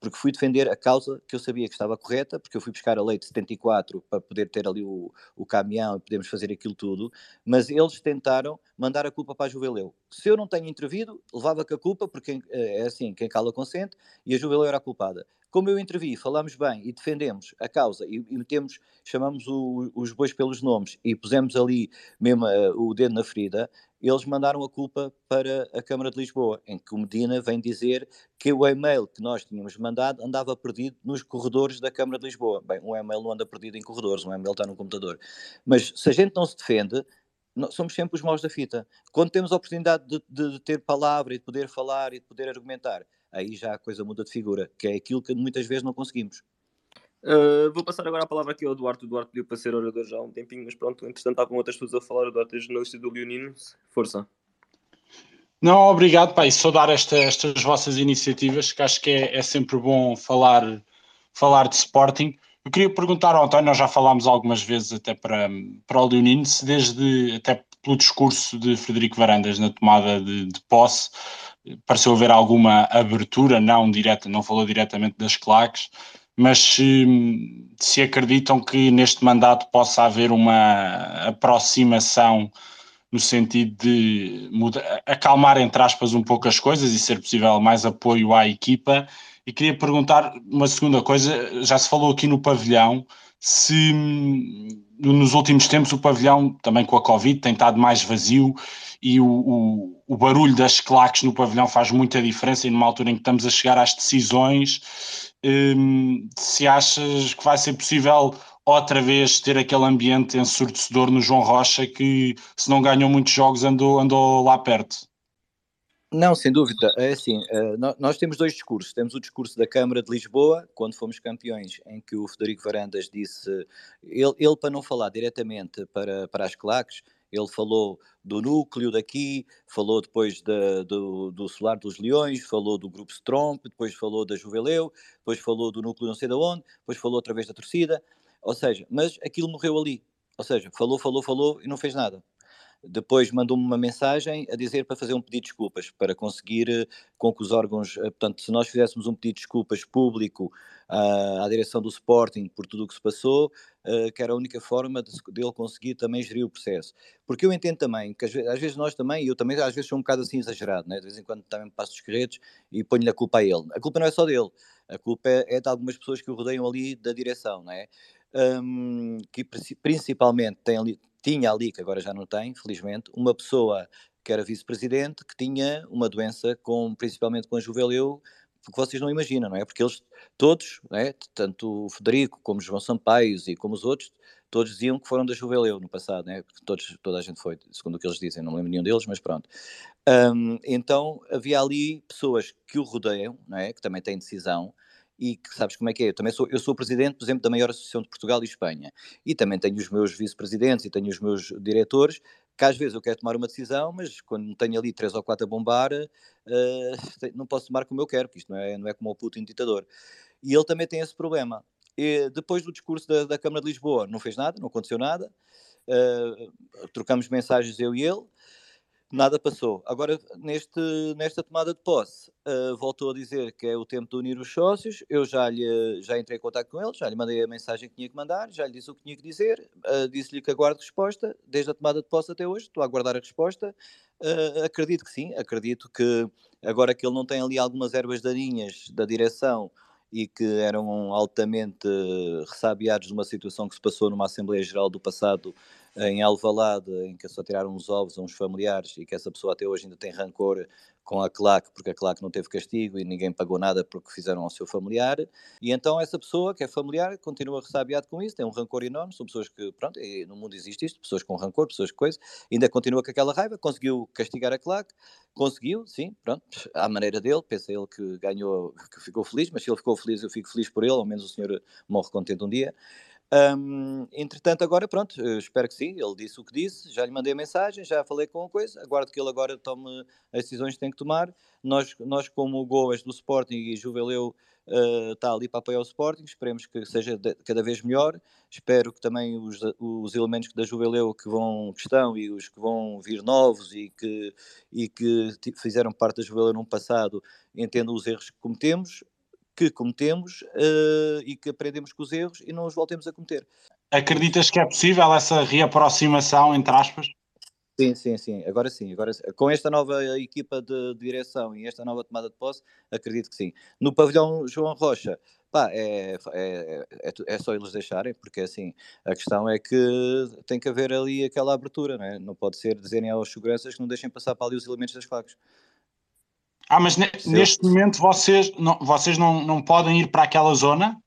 porque fui defender a causa que eu sabia que estava correta, porque eu fui buscar a lei de 74 para poder ter ali o, o caminhão e podermos fazer aquilo tudo, mas eles tentaram mandar a culpa para a Juveleu. Se eu não tenho intervido, levava com a culpa, porque eh, é assim, quem cala consente, e a Juveleu era a culpada. Como eu intervi, falámos bem e defendemos a causa e, e metemos, chamamos o, os bois pelos nomes e pusemos ali mesmo uh, o dedo na ferida, eles mandaram a culpa para a Câmara de Lisboa, em que o Medina vem dizer que o e-mail que nós tínhamos mandado andava perdido nos corredores da Câmara de Lisboa. Bem, um e-mail não anda perdido em corredores, um e-mail está no computador. Mas se a gente não se defende, somos sempre os maus da fita. Quando temos a oportunidade de, de, de, ter palavra e de poder falar e de poder argumentar, aí já a coisa muda de figura, que é aquilo que muitas vezes não conseguimos. Uh, vou passar agora a palavra aqui ao Duarte. O Duarte pediu para ser orador já há um tempinho, mas pronto, entretanto estavam outras pessoas a falar. O Duarte é jornalista do Leonino. Força. Não, obrigado, pai. Saudar esta, estas vossas iniciativas, que acho que é, é sempre bom falar, falar de Sporting. Eu queria perguntar ao António, nós já falámos algumas vezes até para, para o Leonino, se desde, até pelo discurso de Frederico Varandas na tomada de, de posse, pareceu haver alguma abertura, não direta, não falou diretamente das claques, mas se, se acreditam que neste mandato possa haver uma aproximação no sentido de mudar, acalmar, entre aspas, um pouco as coisas e ser possível mais apoio à equipa e queria perguntar uma segunda coisa, já se falou aqui no pavilhão, se hum, nos últimos tempos o pavilhão, também com a Covid, tem estado mais vazio e o, o, o, barulho das claques no pavilhão faz muita diferença e numa altura em que estamos a chegar às decisões, hum, se achas que vai ser possível outra vez ter aquele ambiente ensurdecedor no João Rocha que se não ganhou muitos jogos andou, andou lá perto? Não, sem dúvida. É assim, eh, nós temos dois discursos. Temos o discurso da Câmara de Lisboa, quando fomos campeões, em que o Federico Varandas disse, ele, ele para não falar diretamente para, para as claques, ele falou do núcleo daqui, falou depois da, do, do Solar dos Leões, falou do Grupo Stromp, depois falou da Juveleu, depois falou do núcleo não sei de onde, depois falou outra vez da torcida. Ou seja, mas aquilo morreu ali. Ou seja, falou, falou, falou e não fez nada. Depois mandou-me uma mensagem a dizer para fazer um pedido de desculpas, para conseguir eh, com que os órgãos, eh, portanto, se nós fizéssemos um pedido de desculpas público uh, à direção do Sporting por tudo o que se passou, uh, que era a única forma de, dele conseguir também gerir o processo. Porque eu entendo também que às vezes, às vezes nós também, eu também às vezes sou um bocado assim exagerado, né? de vez em quando também passo os carretos e ponho-lhe a culpa a ele. A culpa não é só dele, a culpa é, é de algumas pessoas que o rodeiam ali da direção, não é? Um, que principalmente tem ali, tinha ali, que agora já não tem, felizmente, uma pessoa que era vice-presidente que tinha uma doença, com, principalmente com a juveleu, que vocês não imaginam, não é? Porque eles todos, é? tanto o Federico como João Sampaio e como os outros, todos diziam que foram da Juveleu no passado, né? Porque todos, toda a gente foi, segundo o que eles dizem, não lembro nenhum deles, mas pronto. Um, então havia ali pessoas que o rodeiam, não é? Que também têm decisão, e que sabes como é que é. Eu também sou, eu sou presidente, por exemplo, da maior associação de Portugal e Espanha. E também tenho os meus vice-presidentes e tenho os meus diretores, que às vezes eu quero tomar uma decisão, mas quando tenho ali três ou quatro a bombar, uh, não posso tomar como eu quero, porque isto não é, não é como o Putin ditador. E ele também tem esse problema. E depois do discurso da, da Câmara de Lisboa, não fez nada, não aconteceu nada. Uh, trocamos mensagens eu e ele nada passou. Agora, neste, nesta tomada de posse, uh, voltou a dizer que é o tempo de unir os sócios. Eu já, lhe, já entrei em contato com ele, já lhe mandei a mensagem que tinha que mandar, já lhe disse o que tinha que dizer, uh, disse-lhe que aguardo resposta, desde a tomada de posse até hoje, estou a aguardar a resposta. Uh, acredito que sim, acredito que agora que ele não tem ali algumas ervas daninhas da direção e que eram altamente ressabiados de uma situação que se passou numa Assembleia Geral do passado em Alvalade, em que só tiraram os ovos a uns familiares e que essa pessoa até hoje ainda tem rancor com a claque, porque a claque não teve castigo e ninguém pagou nada porque fizeram ao seu familiar. E então essa pessoa, que é familiar, continua ressabiado com isso, tem um rancor enorme. São pessoas que, pronto, no mundo existe isto, pessoas com rancor, pessoas com coisa, ainda continua com aquela raiva, conseguiu castigar a claque, conseguiu, sim, pronto, à maneira dele, pensa ele que ganhou, que ficou feliz, mas se ele ficou feliz, eu fico feliz por ele, ao menos o senhor morre contente um dia. Um, entretanto, agora, pronto, espero que sim. Ele disse o que disse, já lhe mandei a mensagem, já falei com a coisa. Aguardo que ele agora tome as decisões que tem que tomar. Nós, nós como Goas do Sporting e Juveleu, uh, está ali para apoiar o Sporting. Esperemos que seja de, cada vez melhor. Espero que também os, os elementos da Juveleu que, vão, que estão e os que vão vir novos e que, e que fizeram parte da Juveleu no passado entendam os erros que cometemos que cometemos uh, e que aprendemos com os erros e não os voltemos a cometer. Acreditas que é possível essa reaproximação, entre aspas? Sim, sim, sim. Agora sim. Agora, com esta nova equipa de, direção e esta nova tomada de posse, acredito que sim. No pavilhão João Rocha, pá, é, é, é, é, só eles deixarem, porque assim, a questão é que tem que haver ali aquela abertura, não é? Não pode ser dizerem aos seguranças que não deixem passar para ali os elementos das claques. Ah, mas ne neste momento vocês, não, vocês não, não podem ir para aquela zona?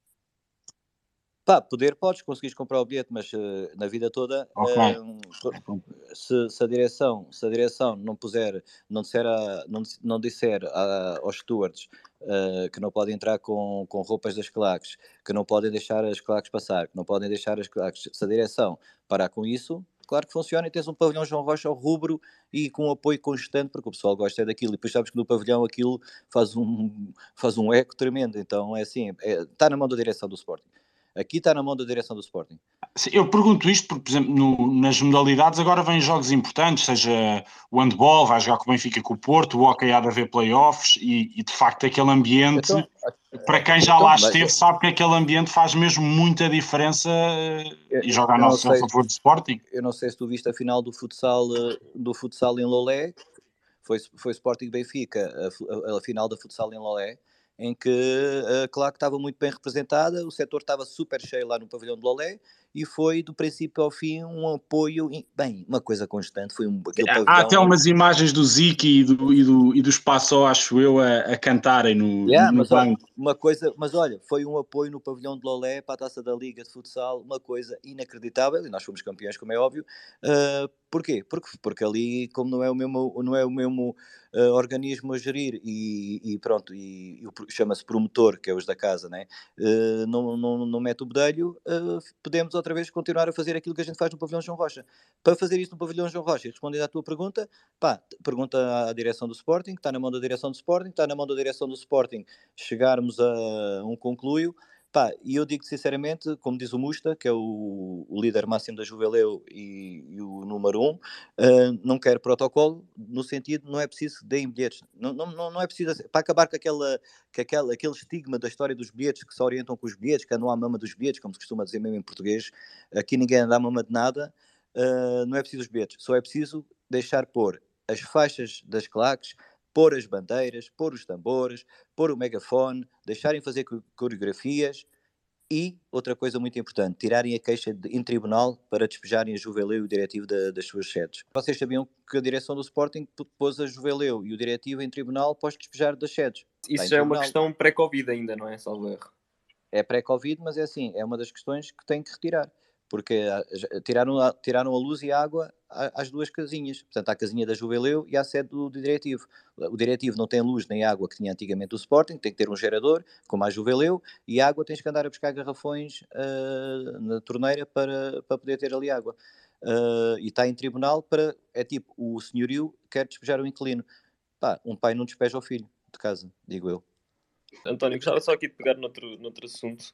Pá, poder podes, conseguires comprar o bilhete, mas uh, na vida toda, okay. uh, se, se, a direção, se a direção não puser, não disser, a, não, não disser a, aos stewards uh, que não podem entrar com, com roupas das claques, que não podem deixar as claques passar, que não podem deixar as claques, se a direção parar com isso, claro que funciona e tens um pavilhão João Rocha ao rubro e com um apoio constante, porque o pessoal gosta daquilo. E depois sabes que no pavilhão aquilo faz um, faz um eco tremendo. Então é assim, é, está na mão da direção do Sporting. Aqui está na mão da direção do Sporting. Eu pergunto isto porque, por exemplo, no, nas modalidades agora vêm jogos importantes, seja o handball, vai jogar com o Benfica com o Porto, o hockey há de haver playoffs e, e de facto aquele ambiente, então, para quem já então, lá esteve, sabe que aquele ambiente faz mesmo muita diferença eu, e joga a nossa a favor do Sporting. Eu não sei se tu viste a final do futsal, eh, do futsal em Lolé, foi, foi Sporting Benfica, a, a, a final da futsal em Lolé, em que a Claque estava muito bem representada, o setor estava super cheio lá no pavilhão de Lolé e foi do princípio ao fim um apoio, bem, uma coisa constante. Foi um, aquele pavilhão... Há até umas imagens do Ziki e do, e do, e do Espaço, acho eu, a, a cantarem no, yeah, no mas, olha, uma coisa, mas olha, foi um apoio no pavilhão de Lolé para a taça da Liga de Futsal, uma coisa inacreditável, e nós fomos campeões, como é óbvio. Uh, porquê? Porque, porque ali, como não é o mesmo, não é o mesmo uh, organismo a gerir e, e pronto, e, e chama-se promotor, que é os da casa, né? Uh, não, não, não mete o bedelho, uh, podemos outra vez continuar a fazer aquilo que a gente faz no pavilhão João Rocha. Para fazer isso no pavilhão João Rocha, respondendo à tua pergunta, pá, pergunta à direção do Sporting, está na mão da direção do Sporting, está na mão da direção do Sporting chegarmos a um concluio, Pá, e eu digo sinceramente, como diz o Musta, que é o, o líder máximo da Juveleu e, e, o número um, uh, não quer protocolo, no sentido, não é preciso que deem bilhetes. Não, não, não é preciso, para acabar com, aquela, com aquela, aquele estigma da história dos bilhetes, que se orientam com os bilhetes, que andam à mama dos bilhetes, como se costuma dizer mesmo em português, aqui ninguém anda à mama de nada, uh, não é preciso os bilhetes, só é preciso deixar pôr as faixas das claques, pôr as bandeiras, pôr os tambores, pôr o megafone, deixarem fazer coreografias e, outra coisa muito importante, tirarem a queixa de, em tribunal para despejarem a Juveleu e o diretivo da, das suas sedes. Vocês sabiam que a direção do Sporting pôs a Juveleu e o diretivo em tribunal os despejar das sedes. Isso já é uma questão pré-Covid ainda, não é, salvo? É pré-Covid, mas é assim, é uma das questões que tem que retirar porque ah, tiraram a, tiraram a luz e a água às duas casinhas, portanto, à casinha da Juveleu e à sede do, do, diretivo. O diretivo não tem luz nem água que tinha antigamente o Sporting, tem que ter um gerador, como a Juveleu, e água tens que andar a buscar garrafões uh, na torneira para, para poder ter ali água. Uh, e está em tribunal para, é tipo, o senhorio quer despejar o inquilino. Pá, um pai não despeja o filho de casa, digo eu. António, gostava só aqui de pegar noutro, noutro assunto.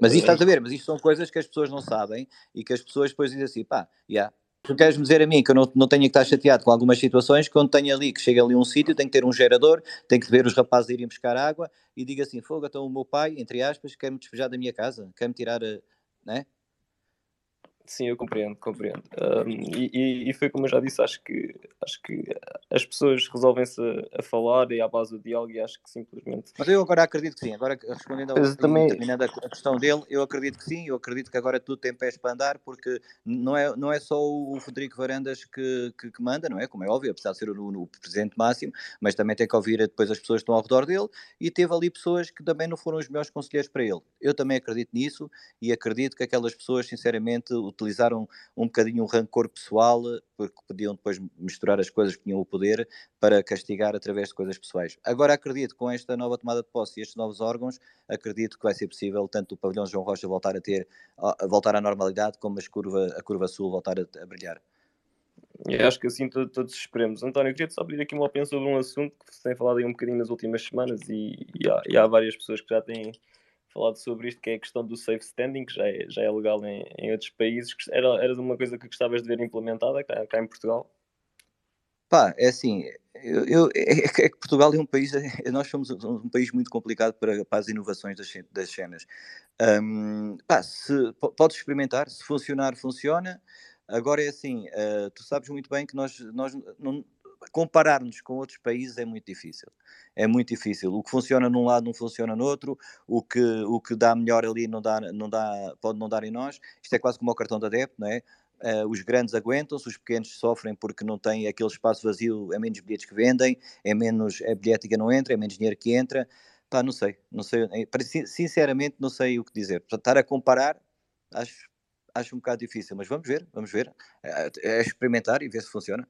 Mas isto estás a ver, mas isto são coisas que as pessoas não sabem e que as pessoas depois dizem assim, pá, yeah. tu queres-me dizer a mim que eu não, não tenho que estar chateado com algumas situações, quando tenho ali, que chega ali um sítio, tem que ter um gerador, tem que ver os rapazes irem buscar água e diga assim, fogo, então o meu pai, entre aspas, quer-me despejar da minha casa, quer-me tirar, né? Sim, eu compreendo, compreendo. Um, e, e, foi como eu já disse, acho que, acho que as pessoas resolvem-se a, a, falar e à base do diálogo e acho que simplesmente... Mas eu agora acredito que sim, agora respondendo ao, também... terminando a questão dele, eu acredito que sim, eu acredito que agora tudo tem pés para andar, porque não é, não é só o Federico Varandas que, que, que manda, não é? Como é óbvio, apesar de ser o, o, presidente máximo, mas também tem que ouvir depois as pessoas que estão ao redor dele e teve ali pessoas que também não foram os melhores conselheiros para ele. Eu também acredito nisso e acredito que aquelas pessoas, sinceramente, utilizaram um bocadinho um rancor pessoal, porque podiam depois misturar as coisas que tinham o poder para castigar através de coisas pessoais. Agora acredito com esta nova tomada de posse e estes novos órgãos, acredito que vai ser possível tanto o pavilhão João Rocha voltar a ter, a voltar à normalidade, como curva, a curva sul voltar a, a brilhar. Eu acho que assim todos, todos esperemos. António, queria-te só pedir aqui uma opinião sobre um assunto que você tem falado aí um bocadinho nas últimas semanas e, e, há, e há várias pessoas que já têm falado sobre isto, que é a questão do safe standing, que já é, já é legal em, em outros países. Era, era uma coisa que gostavas de ver implementada cá, cá em Portugal? Pá, é assim, eu, eu, é, é, que Portugal é um país, é, nós somos um país muito complicado para, para as inovações das, das cenas. Um, pá, se, podes experimentar, se funcionar, funciona. Agora é assim, uh, tu sabes muito bem que nós, nós não, comparar-nos com outros países é muito difícil. É muito difícil. O que funciona num lado não funciona no outro, o que, o que dá melhor ali não dá, não dá, pode não dar em nós. Isto é quase como o cartão da DEP, não é? Uh, os grandes aguentam-se, os pequenos sofrem porque não têm aquele espaço vazio, é menos bilhetes que vendem, é menos, é bilhete que não entra, é menos dinheiro que entra. Pá, não sei, não sei, é, sinceramente não sei o que dizer. Portanto, estar a comparar, acho, acho um bocado difícil, mas vamos ver, vamos ver. É, é experimentar e ver se funciona.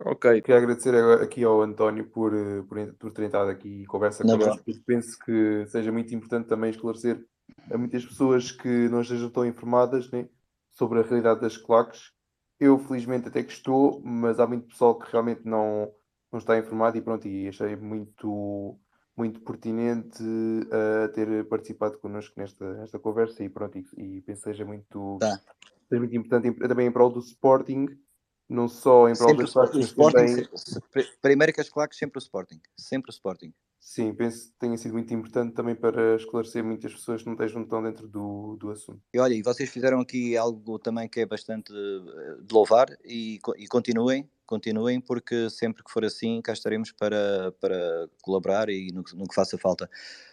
Ok. Queria agradecer aqui ao António por, eh, por, por ter entrado aqui e conversa com nós, porque penso que seja muito importante também esclarecer a muitas pessoas que não estejam tão informadas né, sobre a realidade das claques. Eu, felizmente, até que estou, mas há muito pessoal que realmente não, não está informado e pronto, e achei muito, muito pertinente uh, ter participado connosco nesta, nesta conversa e pronto, e, e penso que seja muito, tá. seja muito importante também em prol do Sporting não só em prol das claques, também... Primeiro que as claques, sempre o Sporting. Sempre o Sporting. Sim, penso que tenha sido muito importante também para esclarecer muitas pessoas que não estejam tão dentro do, do assunto. E olha, e vocês fizeram aqui algo também que é bastante eh, de louvar e, e continuem, continuem, porque sempre que for assim, cá estaremos para, para colaborar e no, no que faça falta.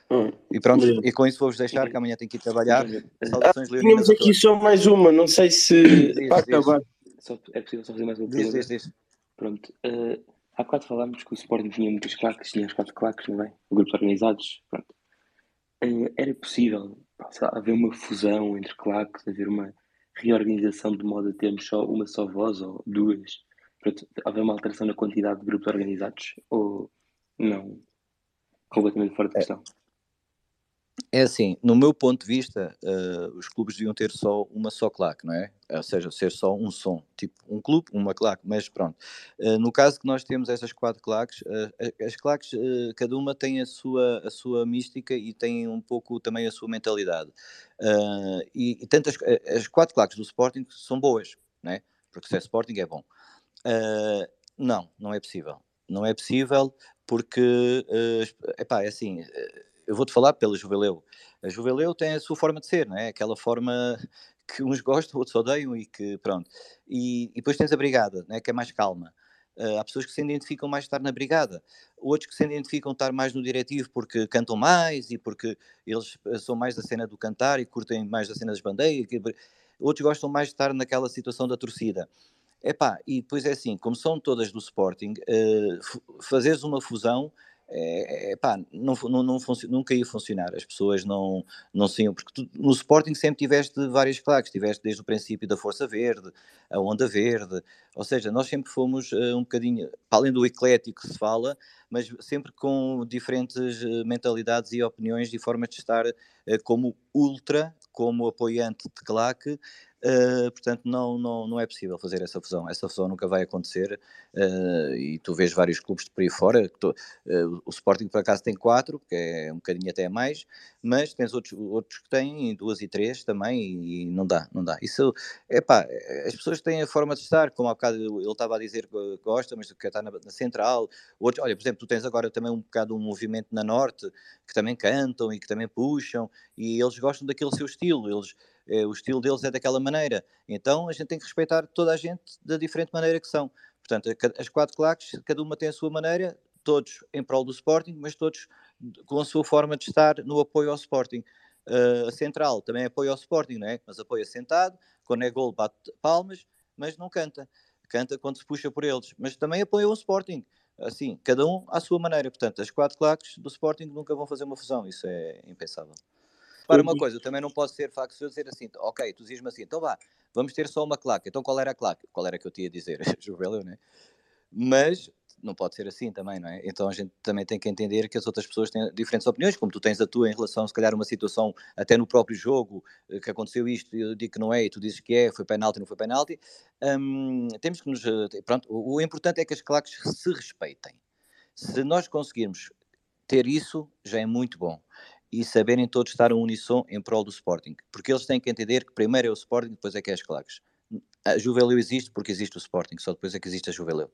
Hum, e pronto, e com isso vou-vos deixar, que amanhã tenho que ir trabalhar. Saudações, ah, Tínhamos aqui só mais uma, não sei se. Para acabar. Só, é possível só fazer mais uma pergunta? Diz, diz, diz. Pronto. Uh, há quatro falámos que o Sporting tinha muitas claques, tinha os quatro claques, não é? Grupos organizados. Pronto. Uh, era possível haver uma fusão entre claques, haver uma reorganização de modo a termos só uma só voz ou duas? Pronto, haver uma alteração na quantidade de grupos organizados? Ou não? Completamente fora de é. questão. É. É assim, no meu ponto de vista, uh, os clubes deviam ter só uma só claque, não é? Ou seja, ser só um som, tipo um clube, uma claque, mas pronto. Uh, no caso que nós temos essas quatro claques, uh, as claques, cada uma tem a sua, a sua mística e tem um pouco também a sua mentalidade. e, e tanto as, quatro claques do Sporting são boas, não é? Porque se é Sporting é bom. não, não é possível. Não é possível porque, epá, é assim eu vou-te falar pela Juveleu. A Juveleu tem a sua forma de ser, não é? Aquela forma que uns gostam, outros odeiam e que, pronto. E, e depois tens a Brigada, né, que é mais calma. Uh, há pessoas que se identificam mais estar na brigada, outros que se identificam estar mais no diretivo porque cantam mais e porque eles eh, são mais da cena do cantar e curtem mais da cena das bandeiras, outros gostam mais de estar naquela situação da torcida. Epá, e depois é assim, como são todas do Sporting, uh, fazeres uma fusão é, é, pá, não, não, não nunca ia funcionar. As pessoas não, não saíam, porque tu, no Sporting sempre tiveste várias claques, tiveste desde o princípio da Força Verde, a Onda Verde, ou seja, nós sempre fomos uh, um bocadinho, para além do eclético que se fala, mas sempre com diferentes uh, mentalidades e opiniões e formas de estar uh, como ultra, como apoiante de claque, Uh, portanto, não, não, não é possível fazer essa fusão. Essa fusão nunca vai acontecer uh, e tu vês vários clubes de por aí fora. Tu, uh, o Sporting, por acaso, tem quatro, que é um bocadinho até mais, mas tens outros, outros que têm duas e três também e não dá, não dá. Isso, é pá, as pessoas têm a forma de estar, como há bocado ele estava a dizer que gosta, mas que está na, na central. Outros, olha, por exemplo, tu tens agora também um bocado um movimento na Norte que também cantam e que também puxam e eles gostam daquele seu estilo. Eles é, o estilo deles é daquela maneira. Então a gente tem que respeitar toda a gente da diferente maneira que são. Portanto, as quatro claques, cada uma tem a sua maneira, todos em prol do Sporting, mas todos com a sua forma de estar no apoio ao Sporting. Uh, a Central também apoia ao Sporting, não é? Mas apoia sentado, quando é gol bate palmas, mas não canta. Canta quando se puxa por eles, mas também apoia o Sporting. Assim, cada um à sua maneira. Portanto, as quatro claques do Sporting nunca vão fazer uma fusão, isso é impensável. Para uma coisa, eu também não posso ser faccioso dizer assim, ok, tu dizes-me assim, então vá, vamos ter só uma claque. Então qual era a claque? Qual era que eu tinha a dizer? Juveleu, não é? Mas não pode ser assim também, não é? Então a gente também tem que entender que as outras pessoas têm diferentes opiniões, como tu tens a tua em relação, se calhar, a uma situação até no próprio jogo, eh, que aconteceu isto, eu digo que não é, e tu dizes que é, foi penalti, não foi penalti. Hum, temos que nos. Eh, pronto, o, o importante é que as claques se respeitem. Se nós conseguirmos ter isso, já é muito bom e saberem todos estar uníssono em prol do Sporting, porque eles têm que entender que primeiro é o Sporting, depois é que é as claques. A Juveleu existe porque existe o Sporting, só depois é que existe a Juveleu.